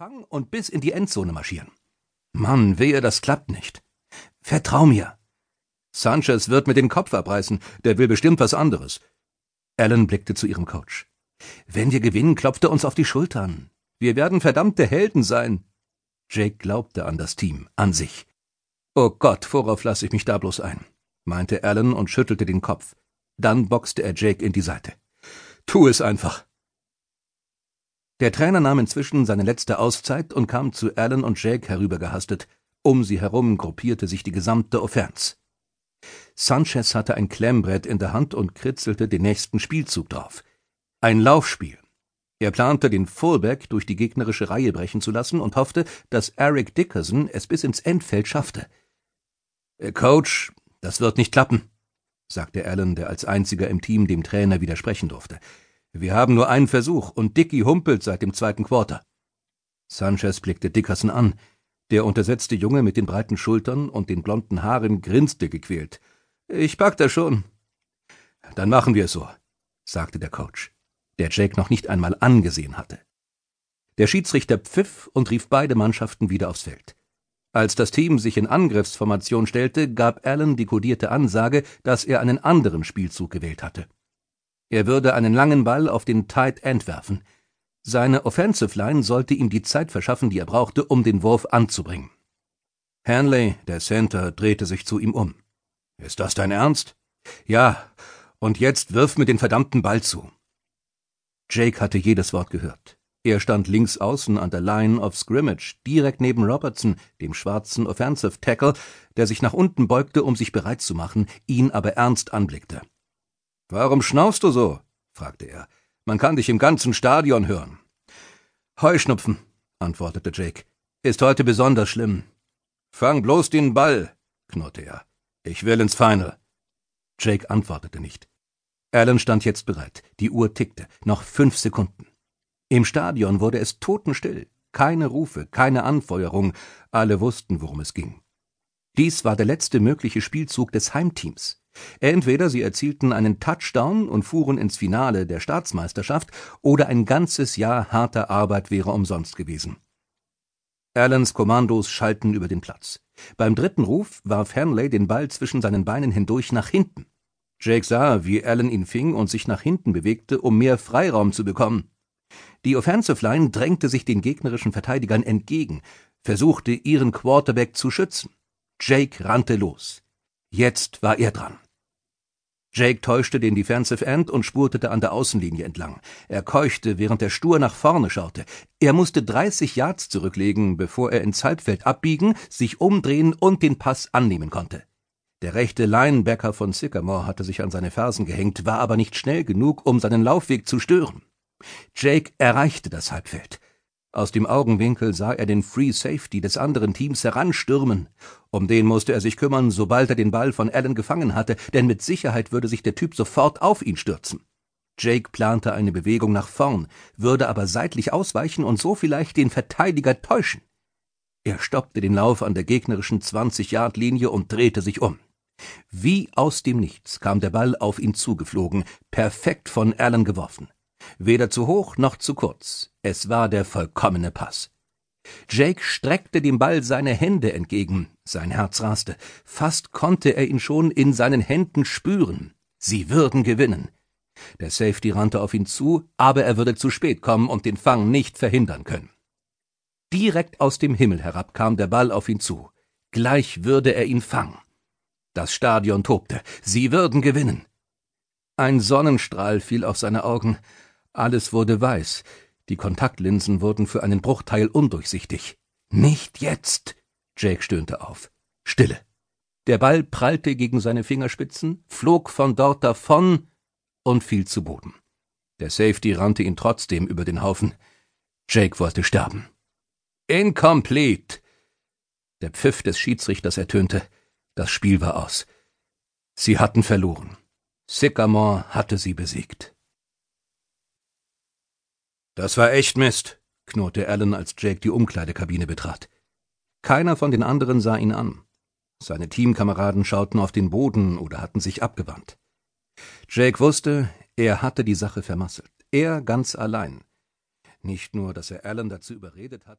Fang und bis in die Endzone marschieren. Mann, wehe, das klappt nicht. Vertrau mir. Sanchez wird mir den Kopf abreißen, der will bestimmt was anderes. Alan blickte zu ihrem Coach. Wenn wir gewinnen, klopft er uns auf die Schultern. Wir werden verdammte Helden sein. Jake glaubte an das Team, an sich. Oh Gott, worauf lasse ich mich da bloß ein? meinte Alan und schüttelte den Kopf. Dann boxte er Jake in die Seite. Tu es einfach. Der Trainer nahm inzwischen seine letzte Auszeit und kam zu Alan und Jake herübergehastet. Um sie herum gruppierte sich die gesamte Offense. Sanchez hatte ein Klemmbrett in der Hand und kritzelte den nächsten Spielzug drauf. Ein Laufspiel. Er plante, den Fullback durch die gegnerische Reihe brechen zu lassen und hoffte, dass Eric Dickerson es bis ins Endfeld schaffte. Äh, Coach, das wird nicht klappen, sagte Allen, der als einziger im Team dem Trainer widersprechen durfte. Wir haben nur einen Versuch und Dicky humpelt seit dem zweiten Quarter. Sanchez blickte Dickerson an. Der untersetzte Junge mit den breiten Schultern und den blonden Haaren grinste gequält. Ich pack das schon. Dann machen wir es so, sagte der Coach, der Jake noch nicht einmal angesehen hatte. Der Schiedsrichter pfiff und rief beide Mannschaften wieder aufs Feld. Als das Team sich in Angriffsformation stellte, gab Allen die kodierte Ansage, dass er einen anderen Spielzug gewählt hatte. Er würde einen langen Ball auf den Tight End werfen. Seine Offensive Line sollte ihm die Zeit verschaffen, die er brauchte, um den Wurf anzubringen. Hanley, der Center, drehte sich zu ihm um. Ist das dein Ernst? Ja, und jetzt wirf mir den verdammten Ball zu. Jake hatte jedes Wort gehört. Er stand links außen an der Line of Scrimmage, direkt neben Robertson, dem schwarzen Offensive Tackle, der sich nach unten beugte, um sich bereit zu machen, ihn aber ernst anblickte. Warum schnaufst du so? fragte er. Man kann dich im ganzen Stadion hören. Heuschnupfen, antwortete Jake. Ist heute besonders schlimm. Fang bloß den Ball, knurrte er. Ich will ins Final. Jake antwortete nicht. Alan stand jetzt bereit. Die Uhr tickte. Noch fünf Sekunden. Im Stadion wurde es totenstill. Keine Rufe, keine Anfeuerung. Alle wussten, worum es ging. Dies war der letzte mögliche Spielzug des Heimteams. Entweder sie erzielten einen Touchdown und fuhren ins Finale der Staatsmeisterschaft, oder ein ganzes Jahr harter Arbeit wäre umsonst gewesen. Allens Kommandos schalten über den Platz. Beim dritten Ruf warf Hanley den Ball zwischen seinen Beinen hindurch nach hinten. Jake sah, wie Allen ihn fing und sich nach hinten bewegte, um mehr Freiraum zu bekommen. Die Offensive Line drängte sich den gegnerischen Verteidigern entgegen, versuchte ihren Quarterback zu schützen. Jake rannte los. Jetzt war er dran. Jake täuschte den Defensive End und spurtete an der Außenlinie entlang. Er keuchte, während er stur nach vorne schaute. Er musste 30 Yards zurücklegen, bevor er ins Halbfeld abbiegen, sich umdrehen und den Pass annehmen konnte. Der rechte Linebacker von Sycamore hatte sich an seine Fersen gehängt, war aber nicht schnell genug, um seinen Laufweg zu stören. Jake erreichte das Halbfeld. Aus dem Augenwinkel sah er den Free Safety des anderen Teams heranstürmen. Um den musste er sich kümmern, sobald er den Ball von Allen gefangen hatte, denn mit Sicherheit würde sich der Typ sofort auf ihn stürzen. Jake plante eine Bewegung nach vorn, würde aber seitlich ausweichen und so vielleicht den Verteidiger täuschen. Er stoppte den Lauf an der gegnerischen 20-Yard-Linie und drehte sich um. Wie aus dem Nichts kam der Ball auf ihn zugeflogen, perfekt von Allen geworfen. Weder zu hoch noch zu kurz. Es war der vollkommene Pass. Jake streckte dem Ball seine Hände entgegen. Sein Herz raste. Fast konnte er ihn schon in seinen Händen spüren. Sie würden gewinnen. Der Safety rannte auf ihn zu, aber er würde zu spät kommen und den Fang nicht verhindern können. Direkt aus dem Himmel herab kam der Ball auf ihn zu. Gleich würde er ihn fangen. Das Stadion tobte. Sie würden gewinnen. Ein Sonnenstrahl fiel auf seine Augen. Alles wurde weiß. Die Kontaktlinsen wurden für einen Bruchteil undurchsichtig. Nicht jetzt! Jake stöhnte auf. Stille. Der Ball prallte gegen seine Fingerspitzen, flog von dort davon und fiel zu Boden. Der Safety rannte ihn trotzdem über den Haufen. Jake wollte sterben. Incomplete! Der Pfiff des Schiedsrichters ertönte. Das Spiel war aus. Sie hatten verloren. Sycamore hatte sie besiegt. Das war echt Mist, knurrte Alan, als Jake die Umkleidekabine betrat. Keiner von den anderen sah ihn an. Seine Teamkameraden schauten auf den Boden oder hatten sich abgewandt. Jake wusste, er hatte die Sache vermasselt. Er ganz allein. Nicht nur, dass er Alan dazu überredet hatte.